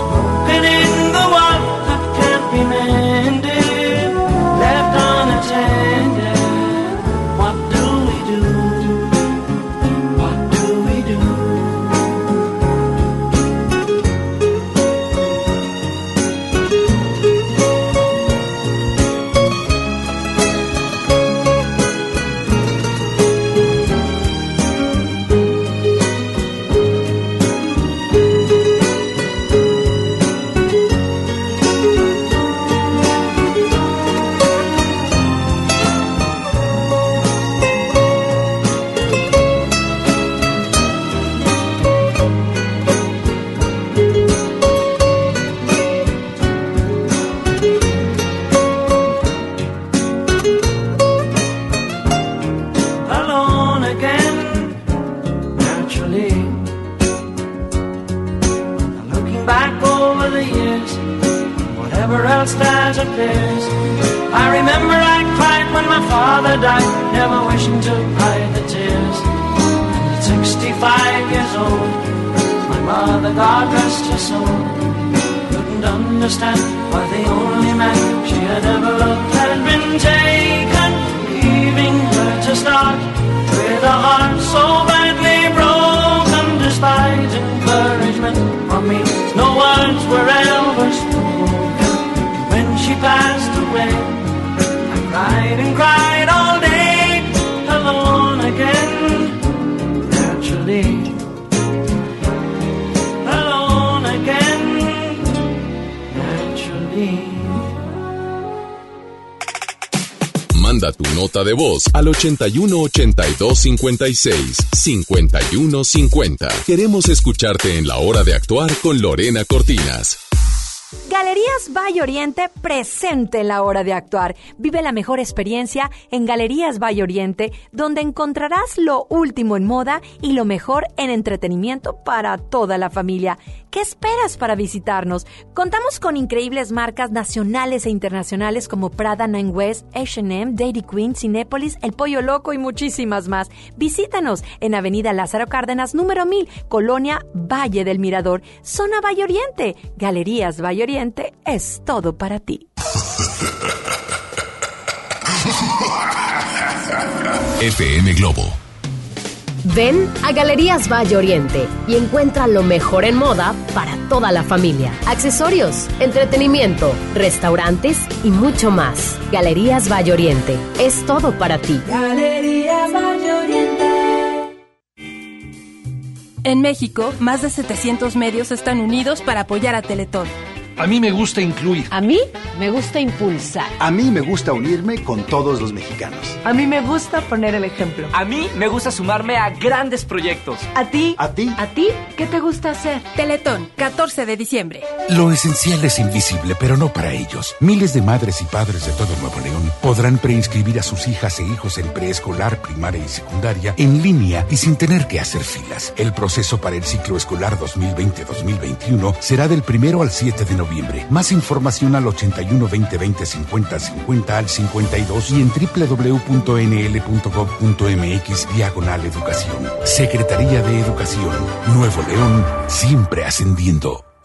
S1: al 81 82 56 51 50. Queremos escucharte en la hora de actuar con Lorena Cortinas.
S2: Galerías Valle Oriente presente en la hora de actuar. Vive la mejor experiencia en Galerías Valle Oriente, donde encontrarás lo último en moda y lo mejor en entretenimiento para toda la familia. ¿Qué esperas para visitarnos? Contamos con increíbles marcas nacionales e internacionales como Prada Nine West, H&M, Dairy Queen, Cinépolis, El Pollo Loco y muchísimas más. Visítanos en Avenida Lázaro Cárdenas, número 1000, Colonia Valle del Mirador, Zona Valle Oriente. Galerías Valle Oriente es todo para ti.
S1: FM Globo.
S7: Ven a Galerías Valle Oriente y encuentra lo mejor en moda para toda la familia. Accesorios, entretenimiento, restaurantes y mucho más. Galerías Valle Oriente es todo para ti.
S23: Galerías Valle Oriente.
S24: En México, más de 700 medios están unidos para apoyar a Teletón.
S25: A mí me gusta incluir.
S12: A mí me gusta impulsar.
S25: A mí me gusta unirme con todos los mexicanos.
S26: A mí me gusta poner el ejemplo.
S27: A mí me gusta sumarme a grandes proyectos.
S26: ¿A ti?
S25: ¿A ti?
S26: ¿A ti? ¿Qué te gusta hacer?
S24: Teletón, 14 de diciembre.
S28: Lo esencial es invisible, pero no para ellos. Miles de madres y padres de todo Nuevo León podrán preinscribir a sus hijas e hijos en preescolar, primaria y secundaria en línea y sin tener que hacer filas. El proceso para el ciclo escolar 2020-2021 será del primero al 7 de noviembre. Más información al 81 20 20 50 50 al 52 y en www.nl.gov.mx diagonal educación. Secretaría de Educación. Nuevo León, siempre ascendiendo.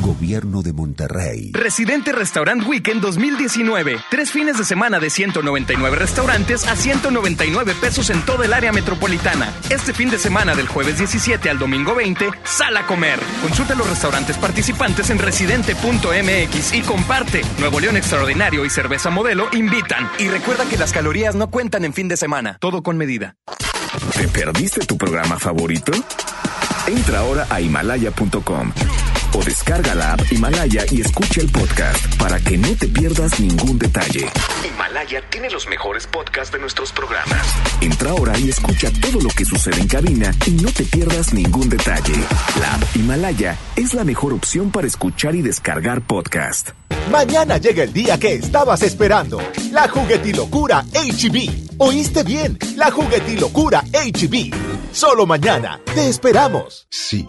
S9: Gobierno de Monterrey.
S10: Residente Restaurant Weekend 2019. Tres fines de semana de 199 restaurantes a 199 pesos en toda el área metropolitana. Este fin de semana del jueves 17 al domingo 20, sal a comer. Consulta los restaurantes participantes en residente.mx y comparte. Nuevo León Extraordinario y Cerveza Modelo invitan.
S29: Y recuerda que las calorías no cuentan en fin de semana.
S10: Todo con medida.
S30: ¿Te perdiste tu programa favorito? Entra ahora a himalaya.com o descarga la app Himalaya y escucha el podcast para que no te pierdas ningún detalle.
S31: Himalaya tiene los mejores podcasts de nuestros programas.
S30: Entra ahora y escucha todo lo que sucede en cabina y no te pierdas ningún detalle. La app Himalaya es la mejor opción para escuchar y descargar podcast.
S21: Mañana llega el día que estabas esperando. La juguetilocura HB. ¿Oíste bien? La juguetilocura HB. Solo mañana. Te esperamos.
S17: Sí,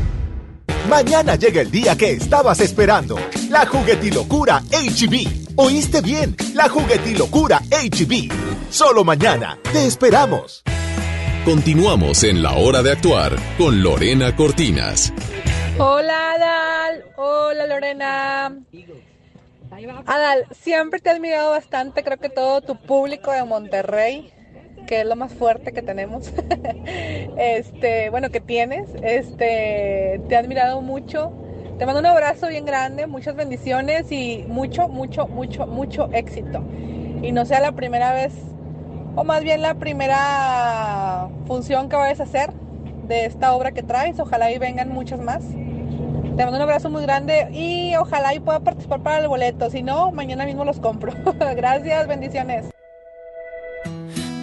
S21: Mañana llega el día que estabas esperando. La juguetilocura HB. ¿Oíste bien? La juguetilocura HB. Solo mañana. Te esperamos.
S1: Continuamos en la hora de actuar con Lorena Cortinas.
S32: Hola Adal, hola Lorena. Adal, siempre te he admirado bastante, creo que todo tu público de Monterrey, que es lo más fuerte que tenemos, este, bueno, que tienes, este, te he admirado mucho. Te mando un abrazo bien grande, muchas bendiciones y mucho, mucho, mucho, mucho éxito. Y no sea la primera vez, o más bien la primera función que vayas a hacer de esta obra que traes. Ojalá y vengan muchas más. Te mando un abrazo muy grande y ojalá y pueda participar para el boleto. Si no, mañana mismo los compro. Gracias, bendiciones.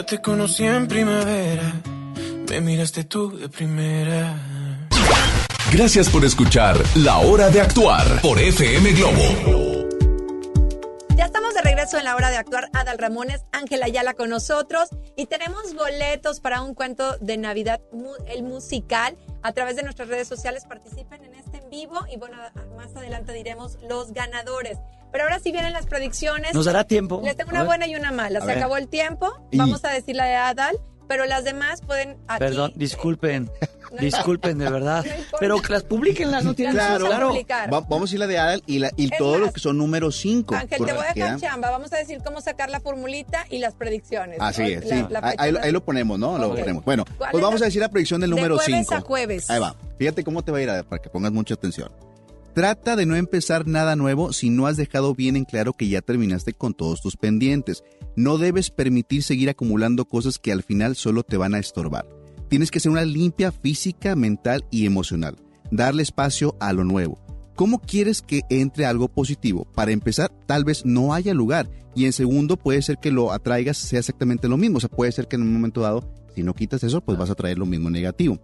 S5: Yo te conocí en primavera, me miraste tú de primera.
S1: Gracias por escuchar La Hora de Actuar por FM Globo.
S2: Ya estamos de regreso en la hora de actuar. Adal Ramones, Ángela Ayala con nosotros. Y tenemos boletos para un cuento de Navidad, el musical. A través de nuestras redes sociales participen en este en vivo. Y bueno, más adelante diremos los ganadores. Pero ahora sí vienen las predicciones.
S4: ¿Nos dará tiempo?
S2: Les tengo
S4: A
S2: una buena y una mala.
S4: A
S2: Se
S4: ver.
S2: acabó el tiempo.
S4: Y-
S2: Vamos a decir la de Adal. Pero las demás pueden aquí.
S4: Perdón, disculpen.
S2: No
S4: disculpen, de verdad. Pero que las publiquenlas no tienen
S2: a
S4: claro.
S6: Va- vamos a decir la de Adal y, la, y todos
S2: más,
S6: los que son número 5.
S2: Ángel, te voy a dejar chamba. Vamos a decir cómo sacar la formulita y las predicciones.
S6: Así
S2: ¿no?
S6: es,
S2: La-
S6: sí.
S2: la
S6: ahí, lo-
S2: de-
S6: ponemos, ¿no? Lo ponemos. Bueno,
S2: ¿Cuál
S6: pues
S2: es
S6: vamos
S2: la-
S6: a decir la predicción del
S2: de
S6: número
S2: jueves
S6: 5.
S2: a jueves.
S6: Ahí va. Fíjate cómo te va a ir, Adal, para que pongas mucha atención. Trata de no empezar nada nuevo si no has dejado bien en claro que ya terminaste con todos tus pendientes. No debes permitir seguir acumulando cosas que al final solo te van a estorbar. Tienes que hacer una limpia física, mental y emocional. Darle espacio a lo nuevo. ¿Cómo quieres que entre algo positivo? Para empezar, tal vez no haya lugar. Y en segundo, puede ser que lo atraigas sea exactamente lo mismo. O sea, puede ser que en un momento dado, si no quitas eso, pues vas a traer lo mismo negativo.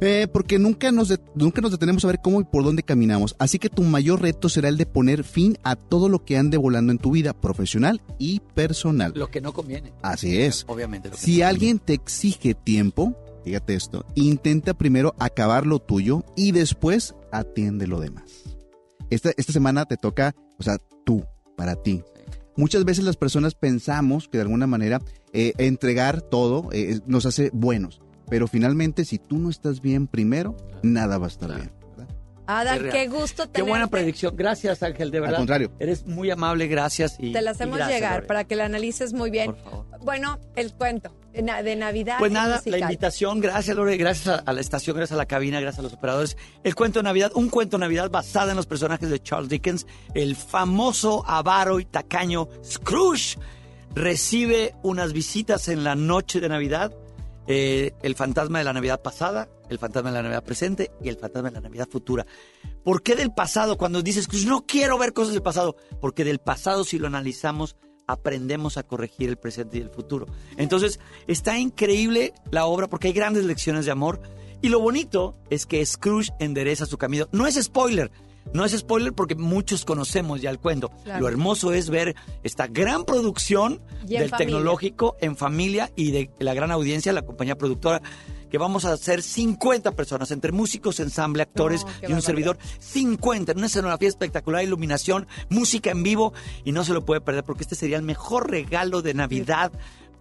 S6: Eh, porque nunca nos, nunca nos detenemos a ver cómo y por dónde caminamos. Así que tu mayor reto será el de poner fin a todo lo que ande volando en tu vida profesional y personal.
S4: Lo que no conviene.
S6: Así es.
S4: Obviamente. Lo que
S6: Si
S4: no
S6: alguien te exige tiempo, fíjate esto, intenta primero acabar lo tuyo y después atiende lo demás. Esta, esta semana te toca, o sea, tú, para ti. Muchas veces las personas pensamos que de alguna manera eh, entregar todo eh, nos hace buenos, pero finalmente si tú no estás bien primero, nada va a estar bien.
S4: Real.
S2: qué gusto
S4: Qué
S2: tenerte.
S4: buena predicción. Gracias, Ángel, de verdad.
S6: contrario.
S4: Eres muy amable, gracias. Y,
S2: Te la
S4: y
S2: hacemos
S4: gracias,
S2: llegar para que la analices muy bien. Bueno, el cuento de na- de Navidad.
S4: Pues nada,
S2: musical.
S4: la invitación, gracias Lore, gracias a, a la estación, gracias a la cabina, gracias a los operadores. El cuento de Navidad, un cuento de Navidad basado en los personajes de Charles Dickens, el famoso avaro y tacaño Scrooge recibe unas visitas en la noche de Navidad, eh, el fantasma de la Navidad pasada, el fantasma de la Navidad presente y el fantasma de la Navidad futura. ¿Por qué del pasado? Cuando dices, Scrooge, no quiero ver cosas del pasado, porque del pasado si lo analizamos aprendemos a corregir el presente y el futuro. Entonces, está increíble la obra porque hay grandes lecciones de amor. Y lo bonito es que Scrooge endereza su camino. No es spoiler, no es spoiler porque muchos conocemos ya el cuento.
S2: Claro.
S4: Lo hermoso es ver esta gran producción del
S2: familia.
S4: tecnológico en familia y de la gran audiencia, la compañía productora, que vamos a hacer 50 personas, entre músicos, ensamble, actores y un
S2: barbaridad.
S4: servidor. 50 en una escenografía espectacular, iluminación, música en vivo y no se lo puede perder porque este sería el mejor regalo de Navidad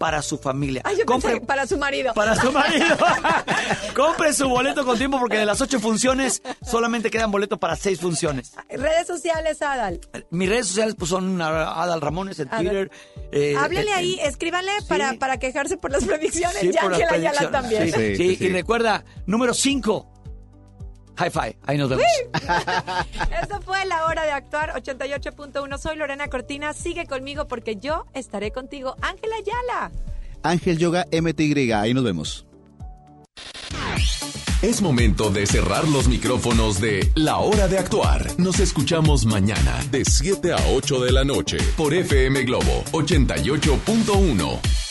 S4: para su familia.
S2: Ay, yo
S4: Compre-
S2: pensé, para su marido.
S4: para su marido. Compre su boleto con tiempo porque de las ocho funciones solamente quedan boletos para seis funciones.
S2: Redes sociales, Adal.
S4: Mis redes sociales pues, son Adal Ramones en
S2: Adal.
S4: Twitter. eh,
S2: Háblele ahí, escríbanle para, para quejarse por las predicciones.
S4: Sí,
S2: y
S4: por las
S2: Ángela Ayala
S4: predicciones.
S2: también.
S4: Sí, sí, y recuerda, número 5. High five. Ahí nos vemos.
S2: Esto fue la hora de actuar 88.1. Soy Lorena Cortina. Sigue conmigo porque yo estaré contigo. Ángela Ayala.
S6: Ángel Yoga MTY, ahí nos vemos.
S1: Es momento de cerrar los micrófonos de La Hora de Actuar. Nos escuchamos mañana de 7 a 8 de la noche por FM Globo 88.1.